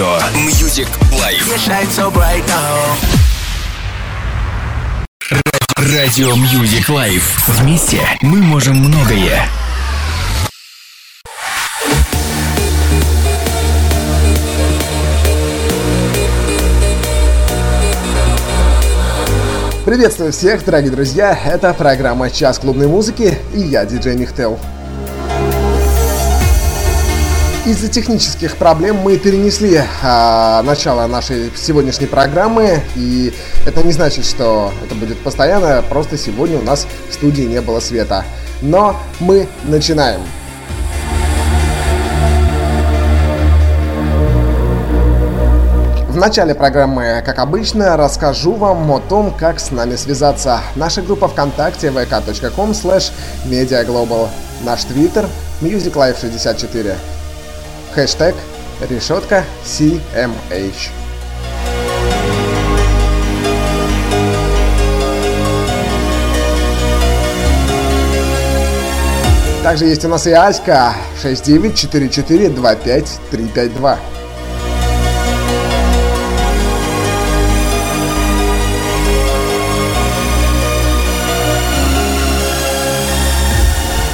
радио Music Life. Радио Music Life. Вместе мы можем многое. Приветствую всех, дорогие друзья! Это программа «Час клубной музыки» и я, диджей Михтел. Из-за технических проблем мы перенесли а, начало нашей сегодняшней программы, и это не значит, что это будет постоянно, просто сегодня у нас в студии не было света. Но мы начинаем. В начале программы, как обычно, расскажу вам о том, как с нами связаться. Наша группа ВКонтакте vk.com slash mediaglobal. Наш твиттер musiclife64 хэштег решетка CMH. Также есть у нас и Аська 694425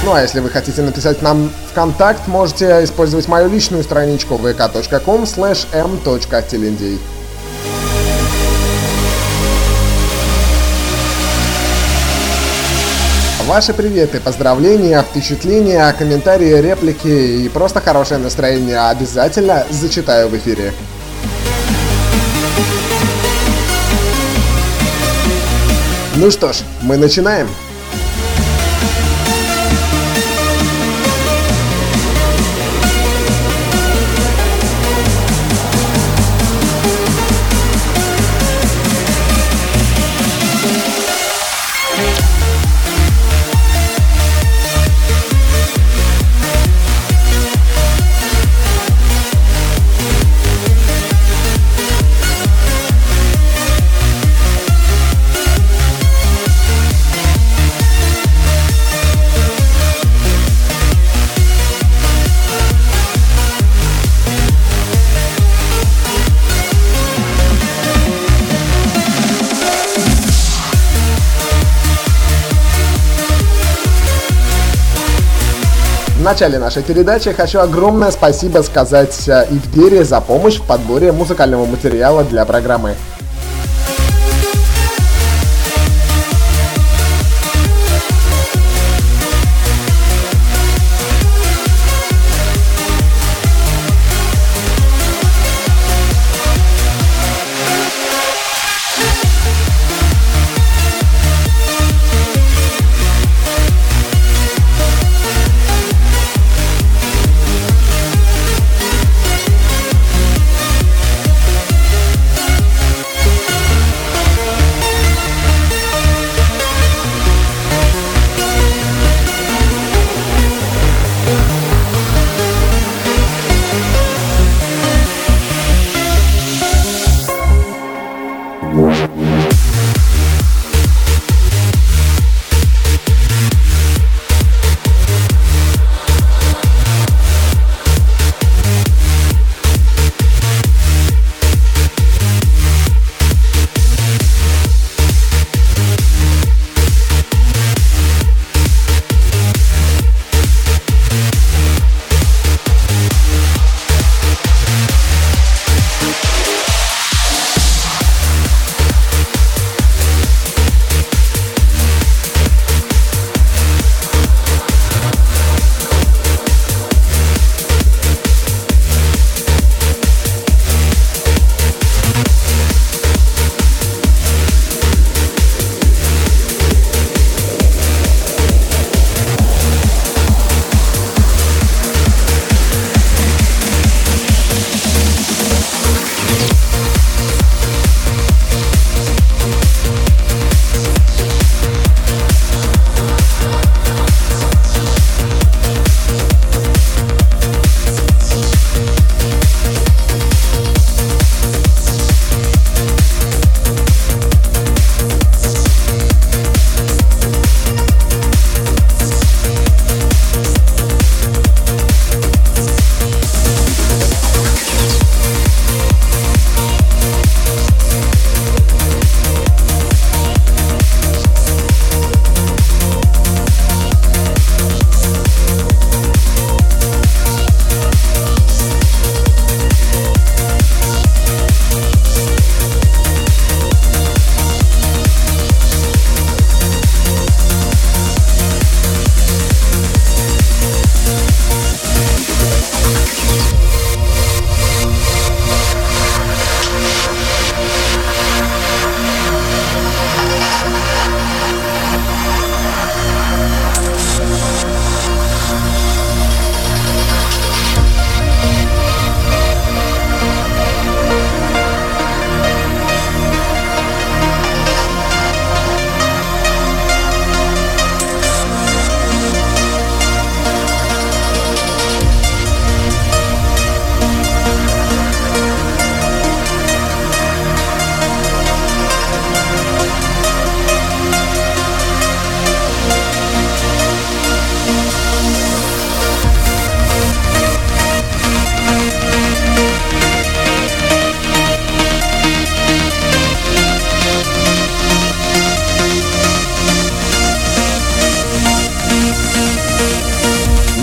Ну а если вы хотите написать нам в контакт, можете использовать мою личную страничку vk.com slash m.телендей. Ваши приветы, поздравления, впечатления, комментарии, реплики и просто хорошее настроение обязательно зачитаю в эфире. Ну что ж, мы начинаем. Начале нашей передачи хочу огромное спасибо сказать э, Ивдере за помощь в подборе музыкального материала для программы.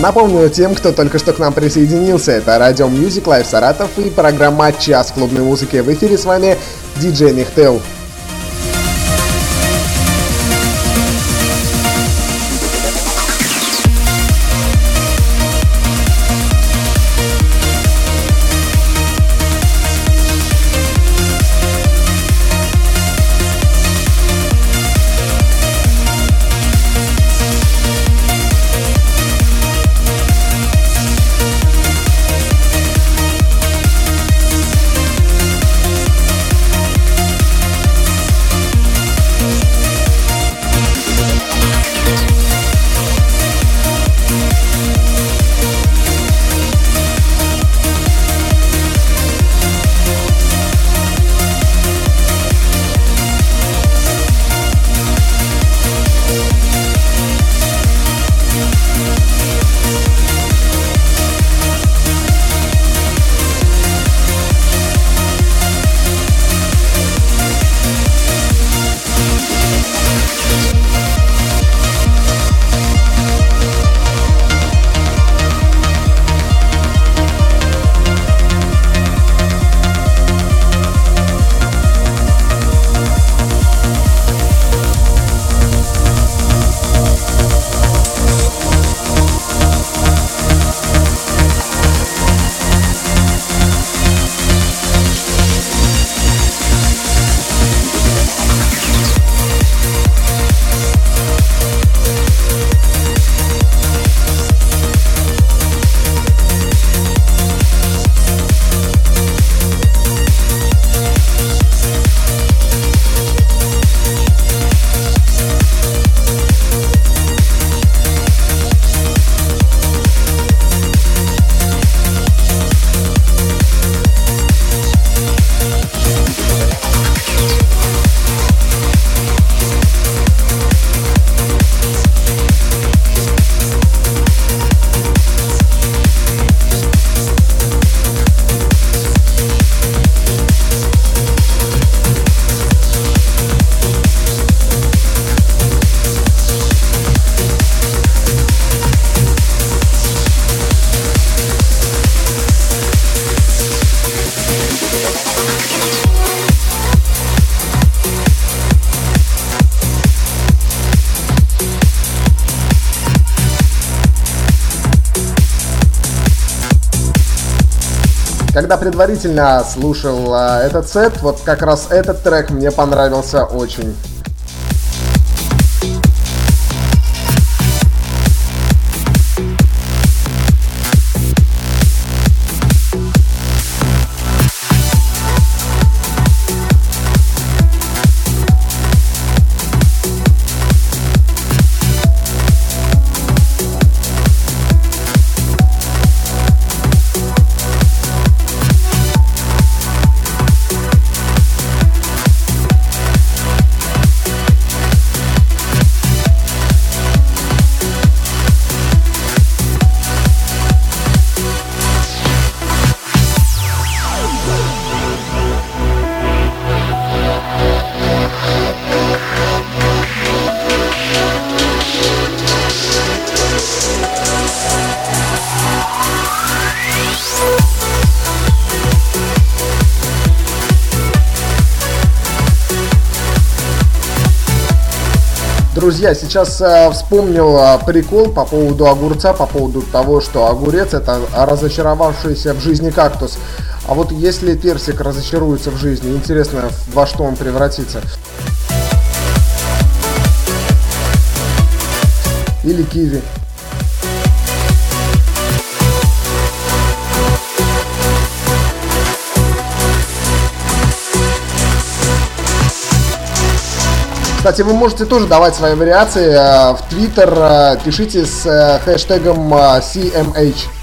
Напомню тем, кто только что к нам присоединился, это радио Music Live Саратов и программа «Час клубной музыки». В эфире с вами диджей Михтел. Предварительно слушал а, этот сет, вот как раз этот трек мне понравился очень. Друзья, сейчас э, вспомнил э, прикол по поводу огурца, по поводу того, что огурец это разочаровавшийся в жизни кактус. А вот если персик разочаруется в жизни, интересно, во что он превратится. Или киви. Кстати, вы можете тоже давать свои вариации э, в Твиттер. Э, пишите с э, хэштегом CMH.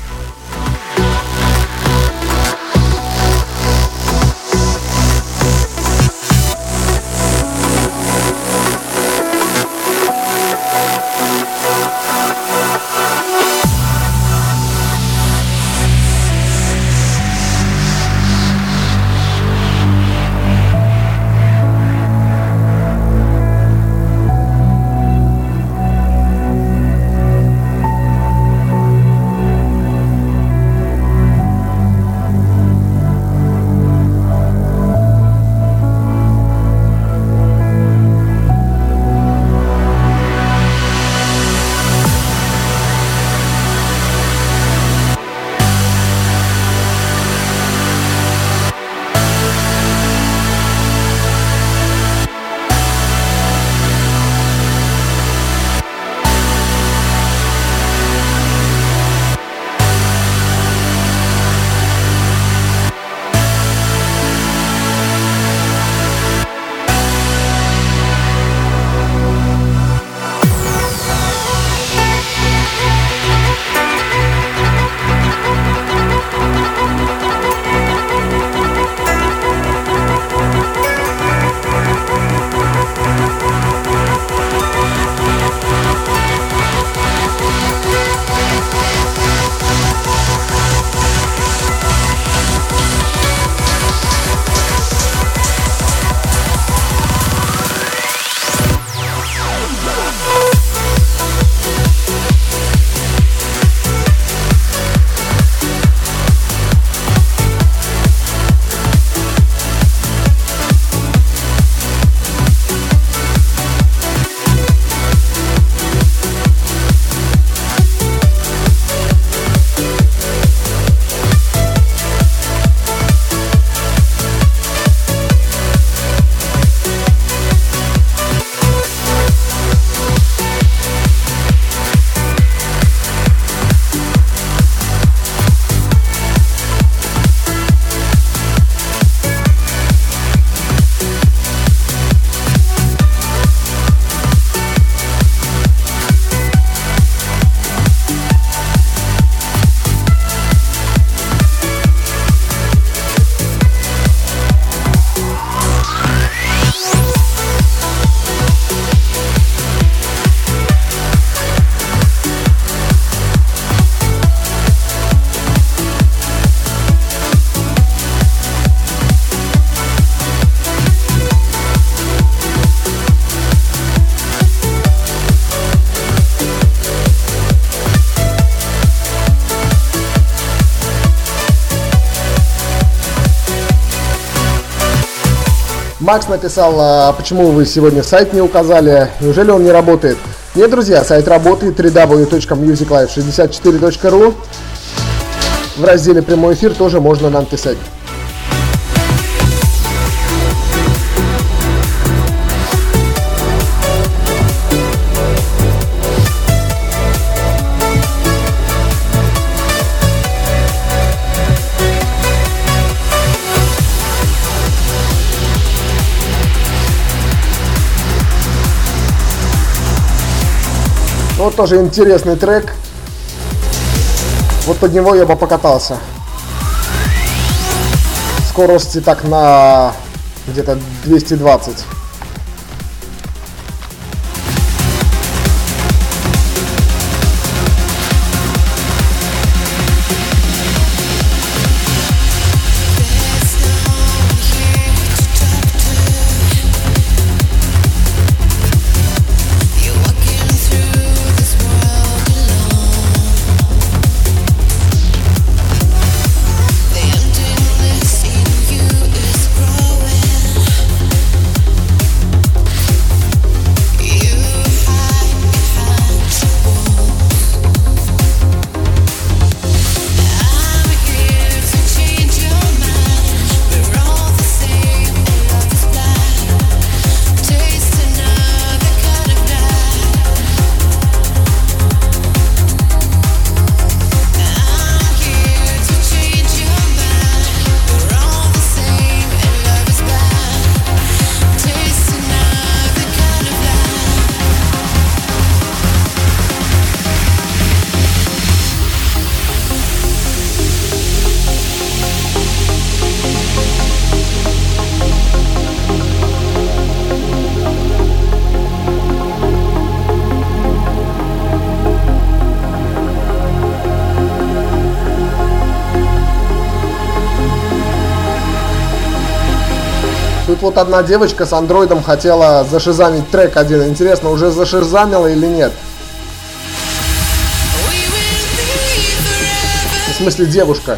Макс написал, а почему вы сегодня сайт не указали, неужели он не работает? Нет, друзья, сайт работает www.musiclife64.ru В разделе «Прямой эфир» тоже можно нам писать. Тоже интересный трек. Вот под него я бы покатался. Скорости так на где-то 220. Вот одна девочка с андроидом хотела зашизамить трек один. Интересно, уже зашизамила или нет? В смысле девушка.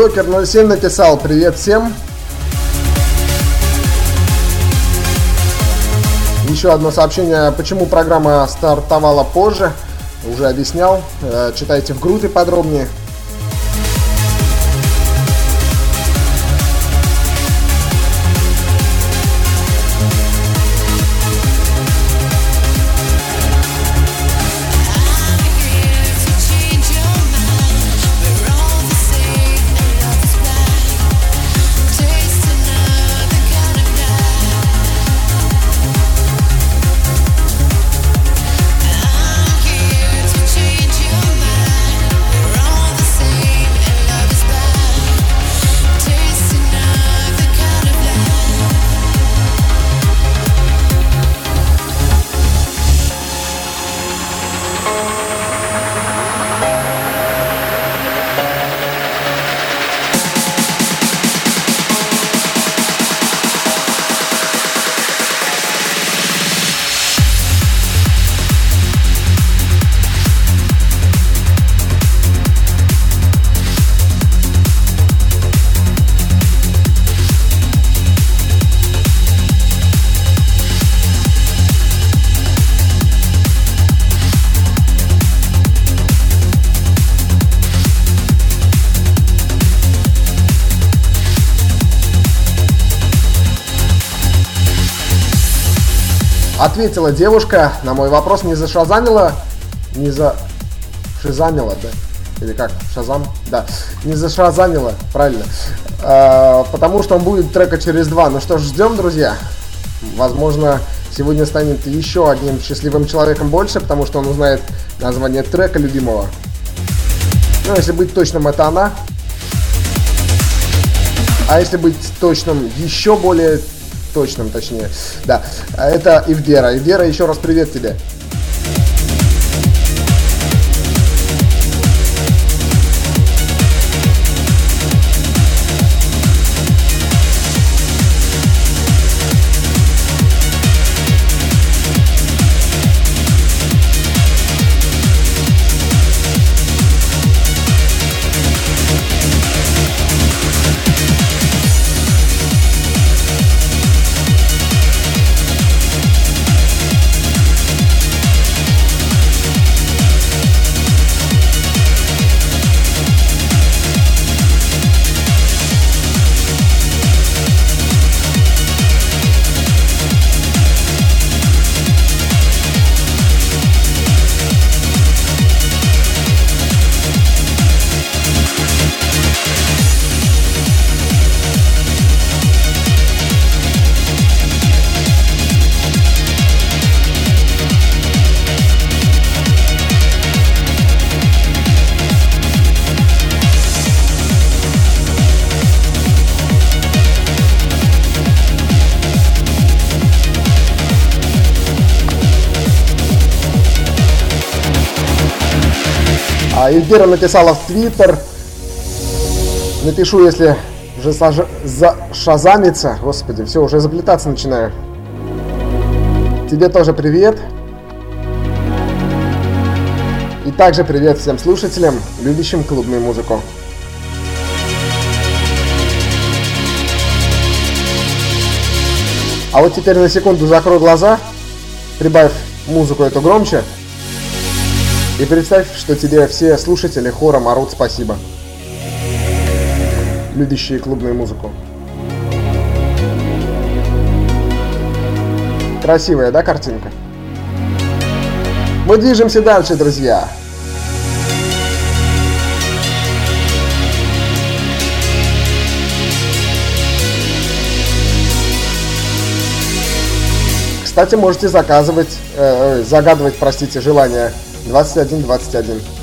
Докер 07 написал привет всем. Еще одно сообщение, почему программа стартовала позже. Уже объяснял. Э, читайте в группе подробнее. Ответила девушка на мой вопрос, не зашазанила. не за шизамила, да? Или как? Шазам? Да. Не за шазамила, правильно. А, потому что он будет трека через два. Ну что ж, ждем, друзья. Возможно, сегодня станет еще одним счастливым человеком больше, потому что он узнает название трека любимого. Ну, если быть точным, это она. А если быть точным, еще более точным, точнее, да, это Ивдера. Ивдера, еще раз привет тебе. А Эльвира написала в Твиттер. Напишу, если уже саж... зашазамится. Господи, все, уже заплетаться начинаю. Тебе тоже привет. И также привет всем слушателям, любящим клубную музыку. А вот теперь на секунду закрой глаза, прибавь музыку эту громче. И представь, что тебе все слушатели хором орут спасибо. Любящие клубную музыку. Красивая, да, картинка? Мы движемся дальше, друзья. Кстати, можете заказывать, э, загадывать, простите, желание 21-21.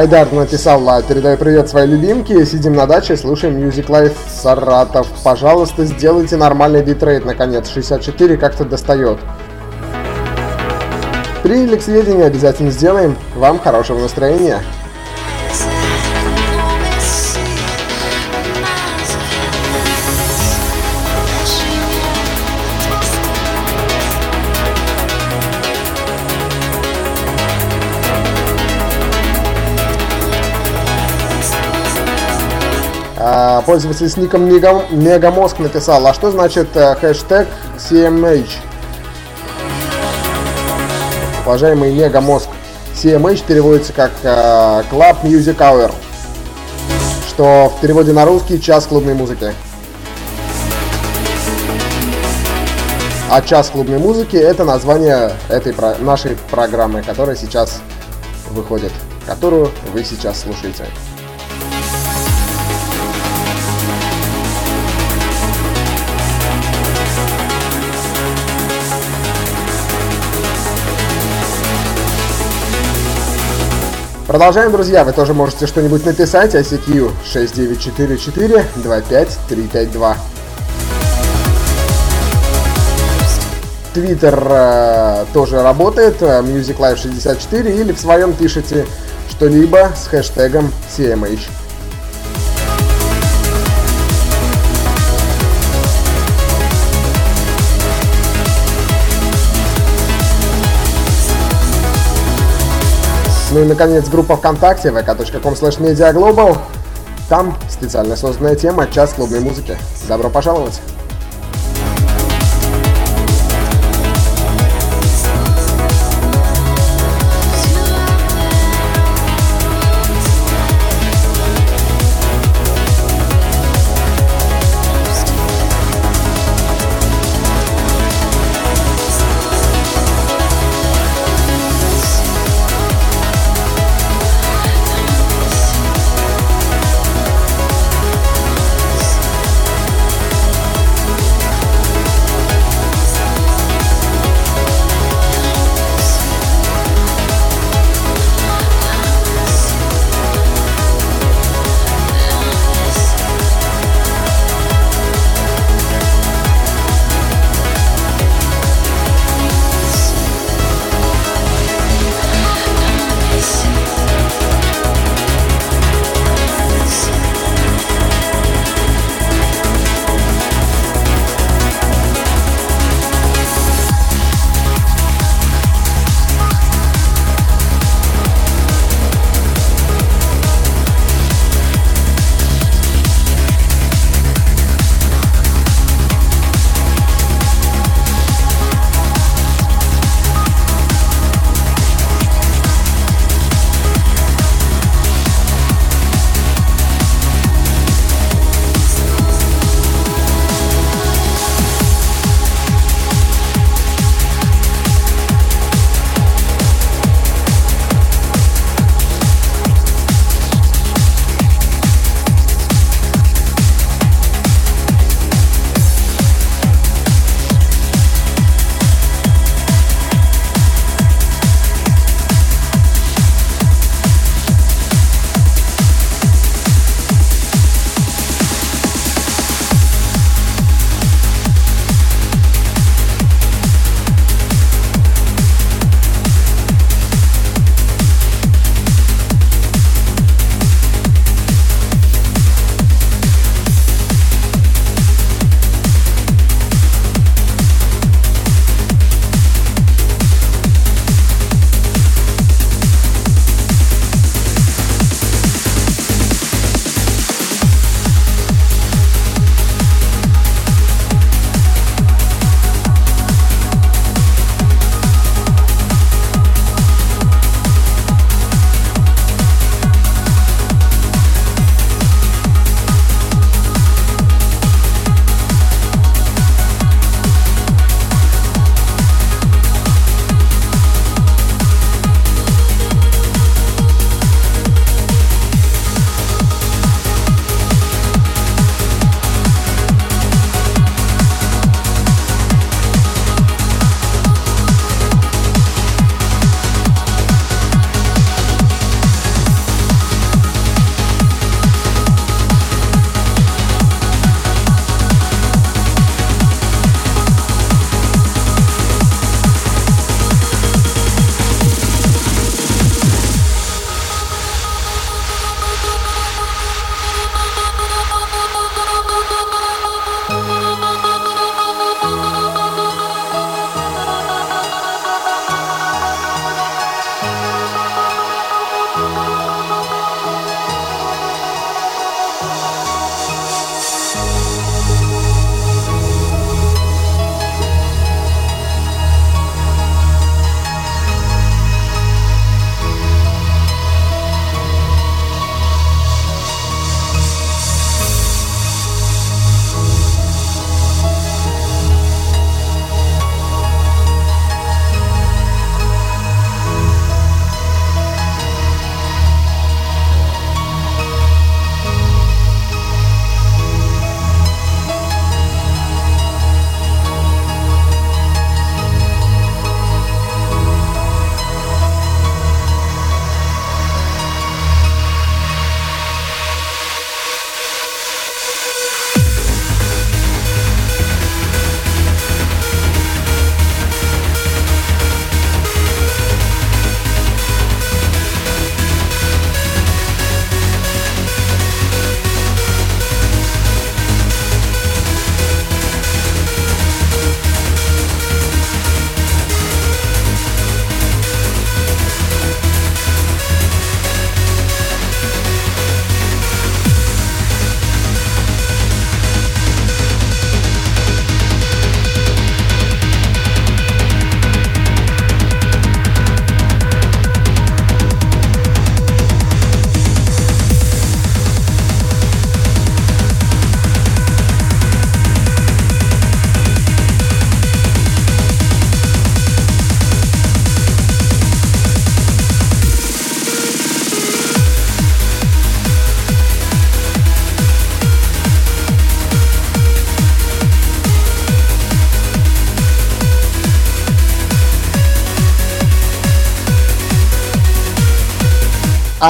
Айдар написал, передаю привет своей любимке, сидим на даче, слушаем Music Life Саратов. Пожалуйста, сделайте нормальный битрейт, наконец, 64 как-то достает. Приняли к сведению, обязательно сделаем. Вам хорошего настроения. Пользователь с ником Мегамозг написал, а что значит э, хэштег CMH? Уважаемый Мегамозг, CMH переводится как uh, Club Music Hour, что в переводе на русский час клубной музыки. А час клубной музыки это название этой нашей программы, которая сейчас выходит, которую вы сейчас слушаете. Продолжаем, друзья. Вы тоже можете что-нибудь написать. ICQ 6944 25352. Твиттер э, тоже работает, э, Music Live 64, или в своем пишите что-либо с хэштегом CMH. Ну и, наконец, группа ВКонтакте vk.com slash mediaglobal. Там специально созданная тема «Час клубной музыки». Добро пожаловать!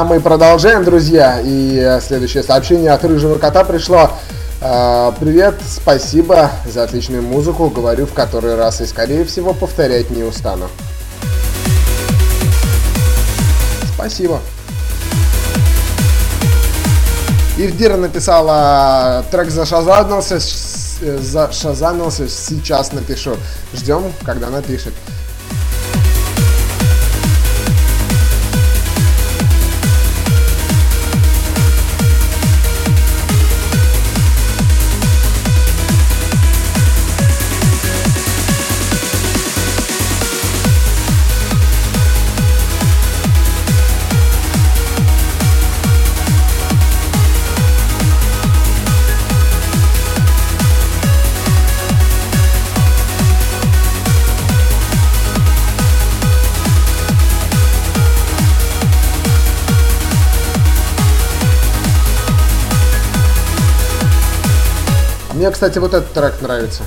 Мы продолжаем, друзья. И следующее сообщение от Рыжего Кота пришло. А, привет, спасибо за отличную музыку. Говорю в который раз и, скорее всего, повторять не устану. Спасибо. Ивдира написала, трек зашазанился, зашазанился, сейчас напишу. Ждем, когда напишет. Кстати, вот этот трек нравится.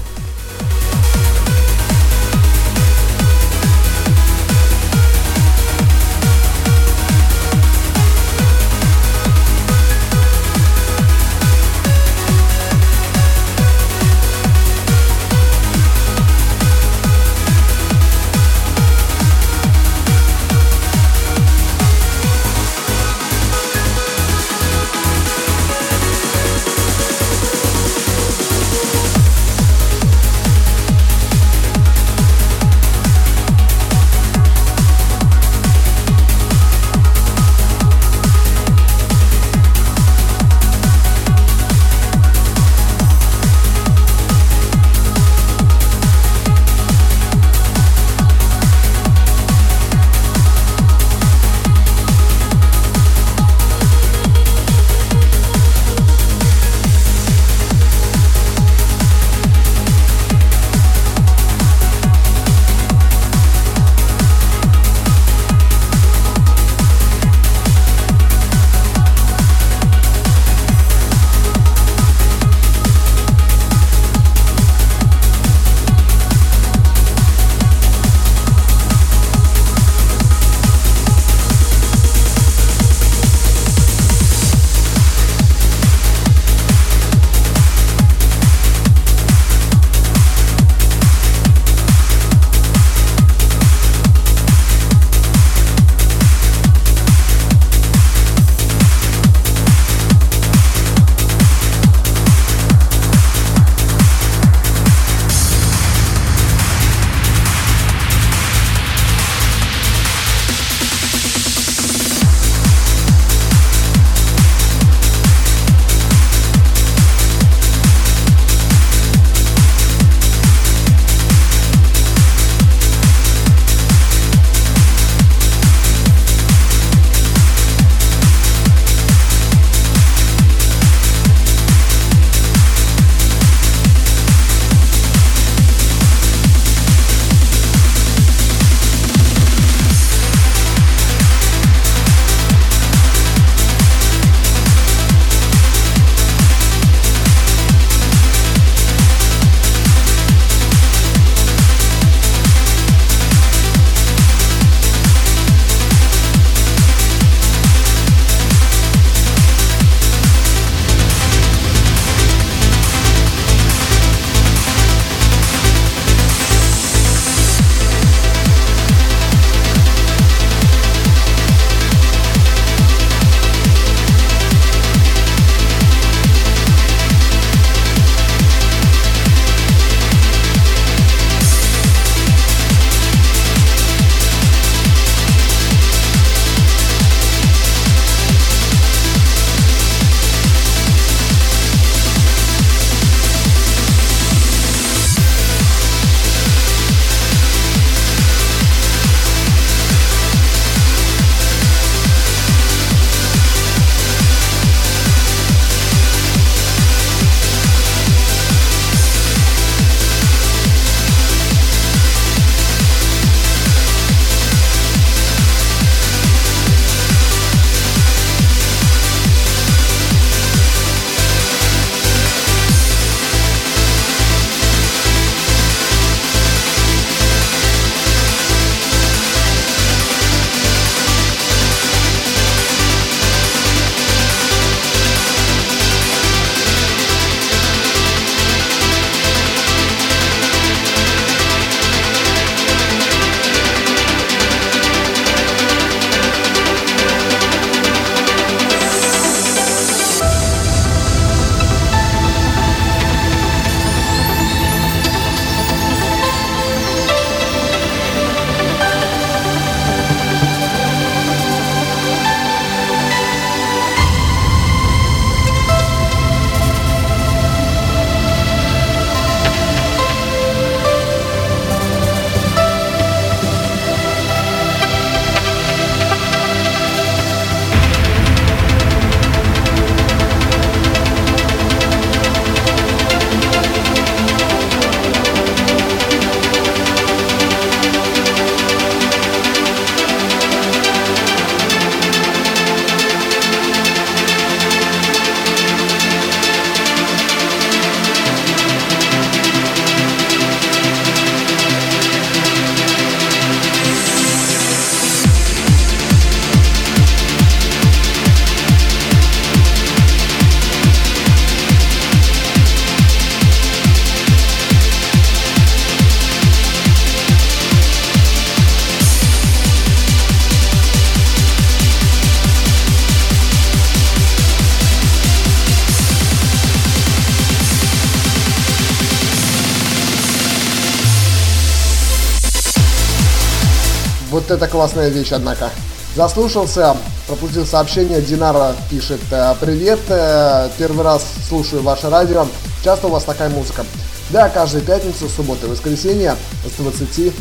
Вот это классная вещь, однако. Заслушался, пропустил сообщение. Динара пишет э, «Привет, э, первый раз слушаю ваше радио. Часто у вас такая музыка?» Да, каждую пятницу, субботу и воскресенье с 20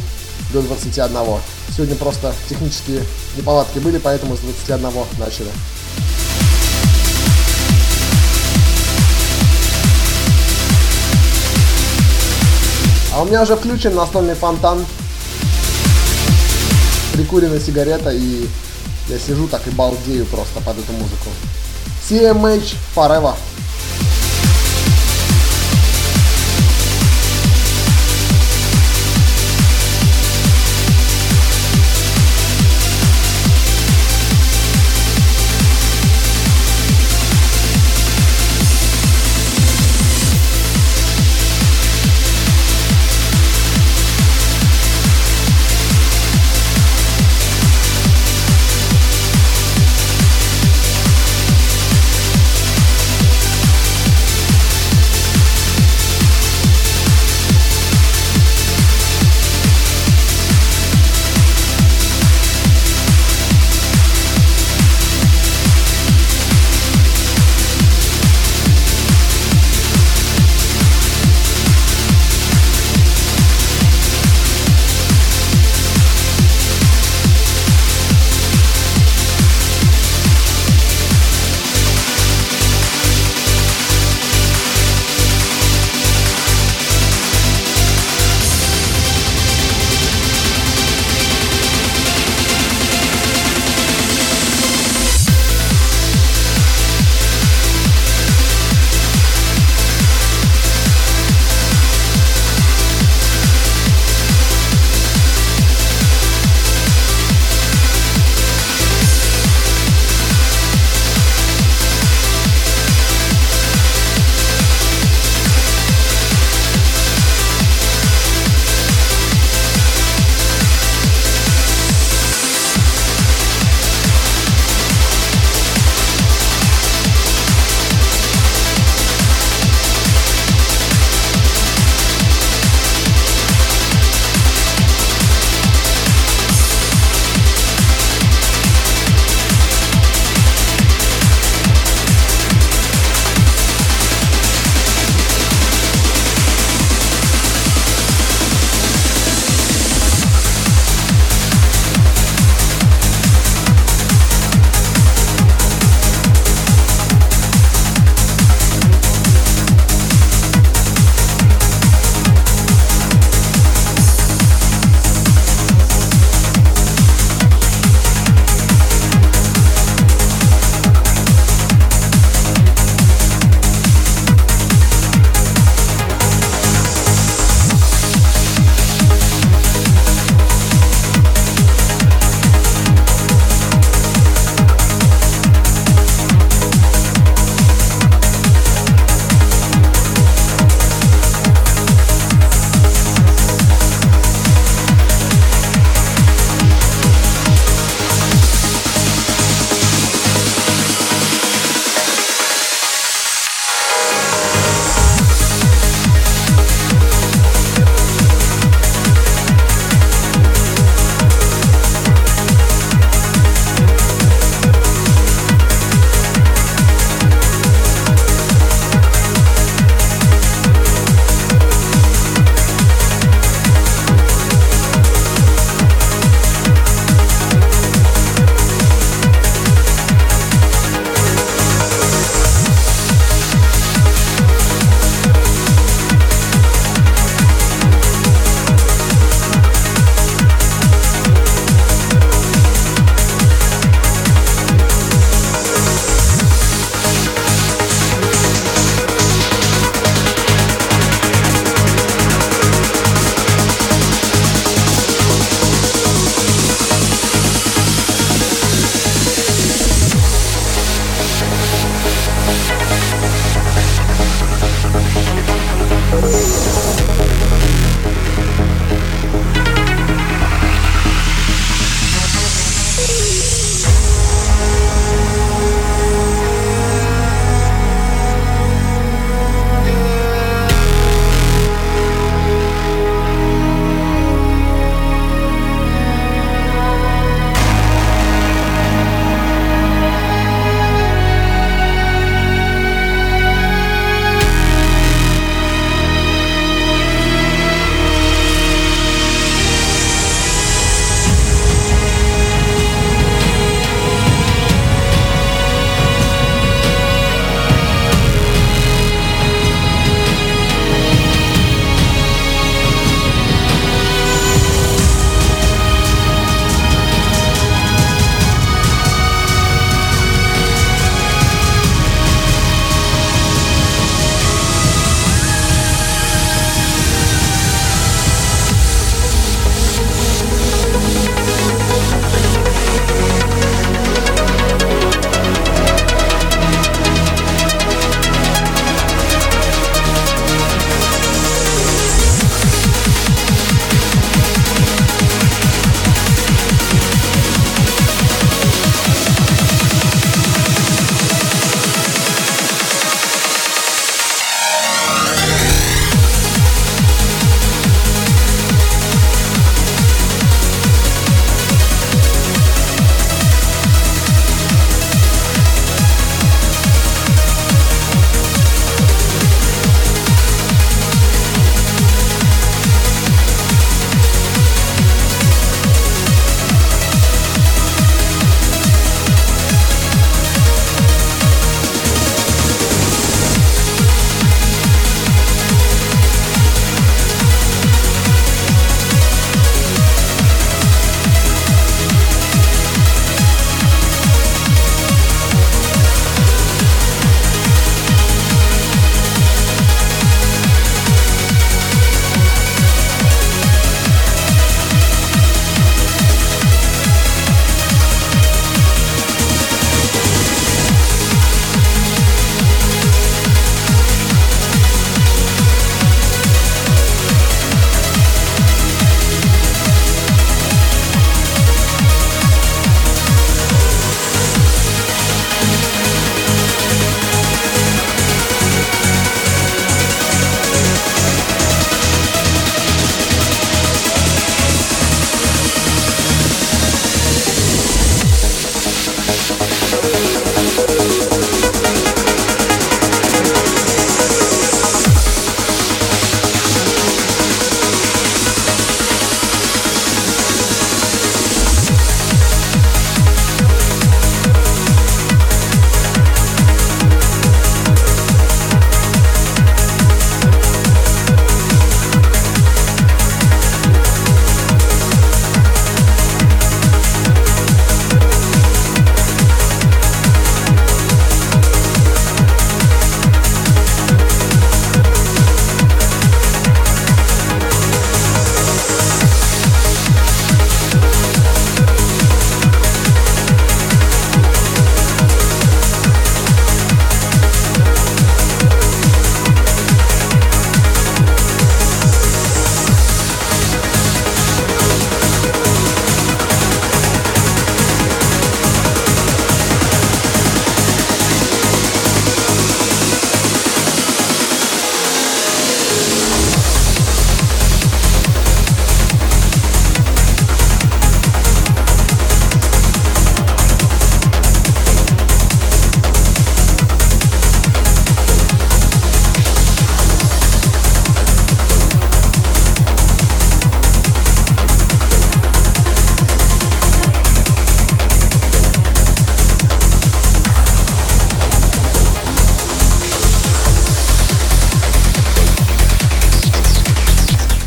до 21. Сегодня просто технические неполадки были, поэтому с 21 начали. А у меня уже включен настольный фонтан прикуренная сигарета, и я сижу так и балдею просто под эту музыку. CMH Forever.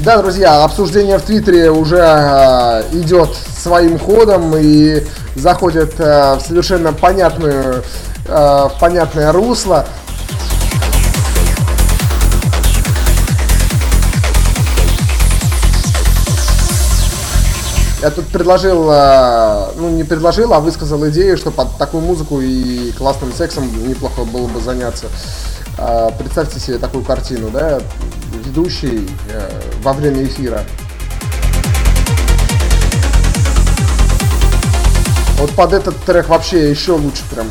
Да, друзья, обсуждение в Твиттере уже э, идет своим ходом и заходит э, в совершенно понятную, э, понятное русло. Я тут предложил, ну не предложил, а высказал идею, что под такую музыку и классным сексом неплохо было бы заняться. Э, представьте себе такую картину, да, ведущий э, во время эфира. Вот под этот трек вообще еще лучше прям.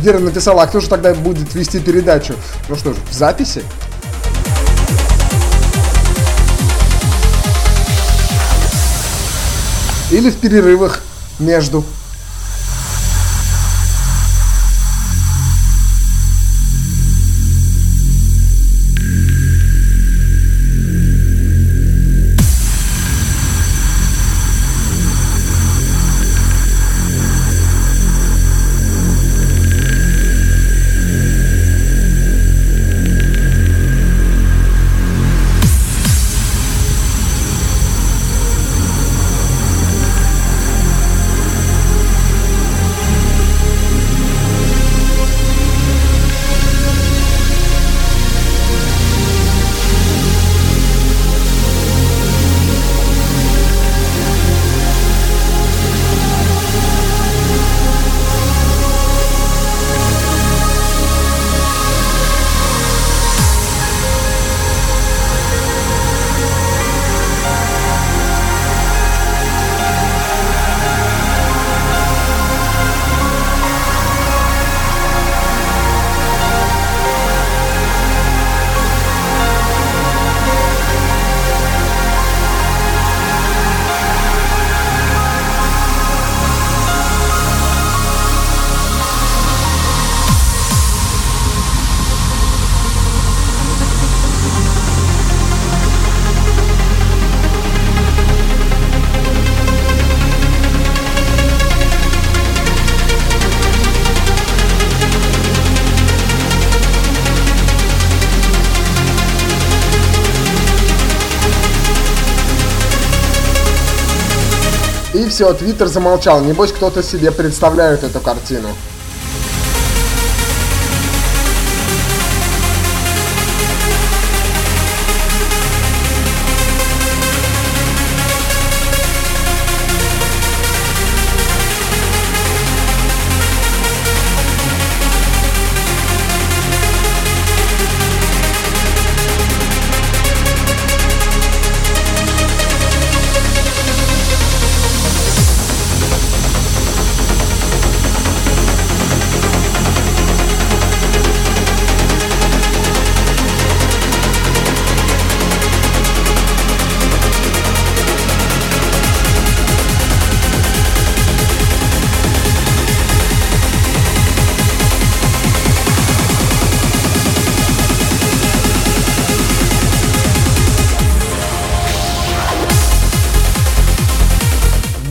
Гера написала, а кто же тогда будет вести передачу? Ну что ж, в записи? Или в перерывах между. Все, Твиттер замолчал. Небось, кто-то себе представляет эту картину.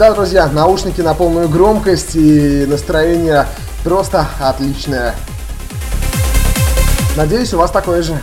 Да, друзья, наушники на полную громкость и настроение просто отличное. Надеюсь, у вас такое же.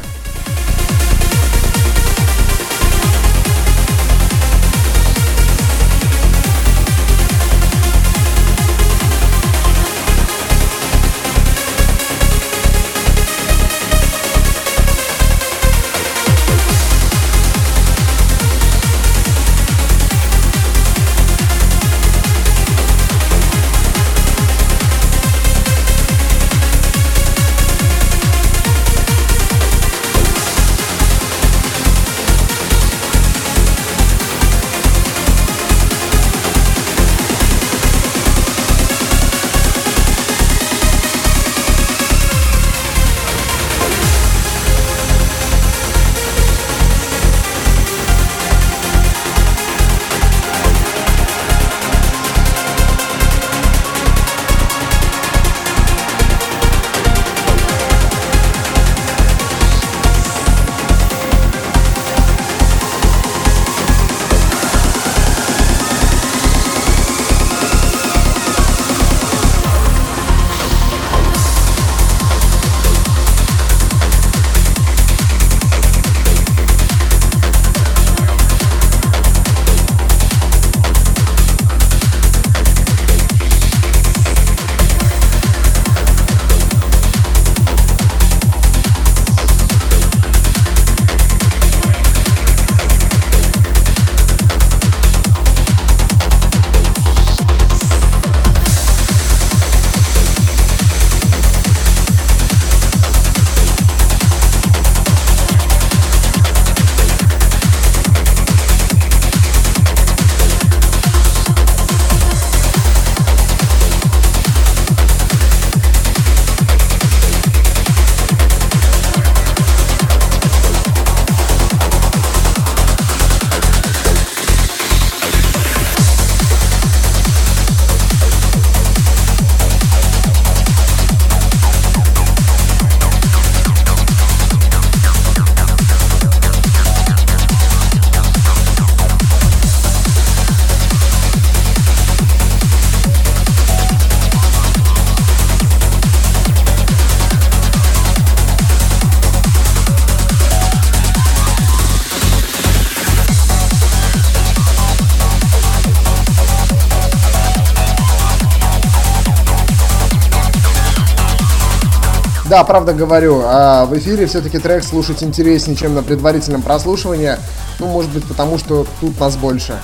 Да, правда говорю, а в эфире все-таки трек слушать интереснее, чем на предварительном прослушивании. Ну, может быть, потому что тут нас больше.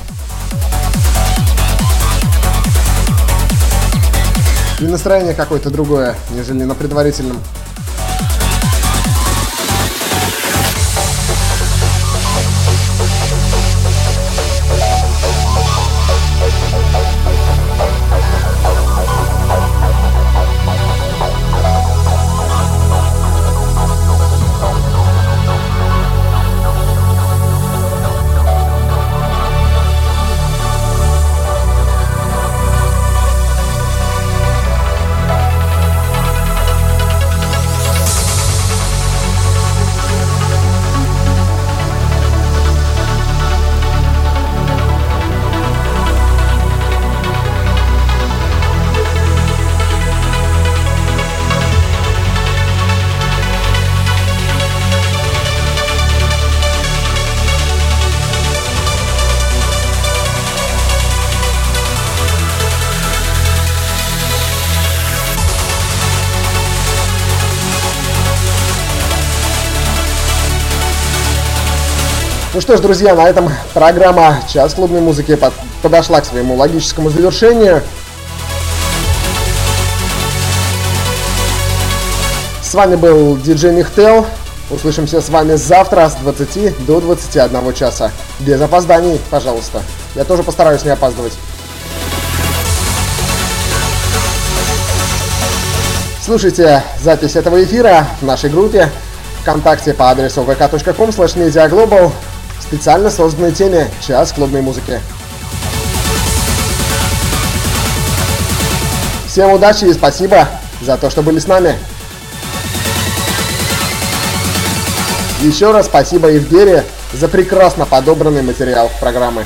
И настроение какое-то другое, нежели на предварительном. Ну что ж, друзья, на этом программа «Час клубной музыки» под, подошла к своему логическому завершению. С вами был диджей Михтел. Услышимся с вами завтра с 20 до 21 часа. Без опозданий, пожалуйста. Я тоже постараюсь не опаздывать. Слушайте запись этого эфира в нашей группе ВКонтакте по адресу vk.com slash специально созданной теме «Час клубной музыки». Всем удачи и спасибо за то, что были с нами. Еще раз спасибо Евгерии за прекрасно подобранный материал программы.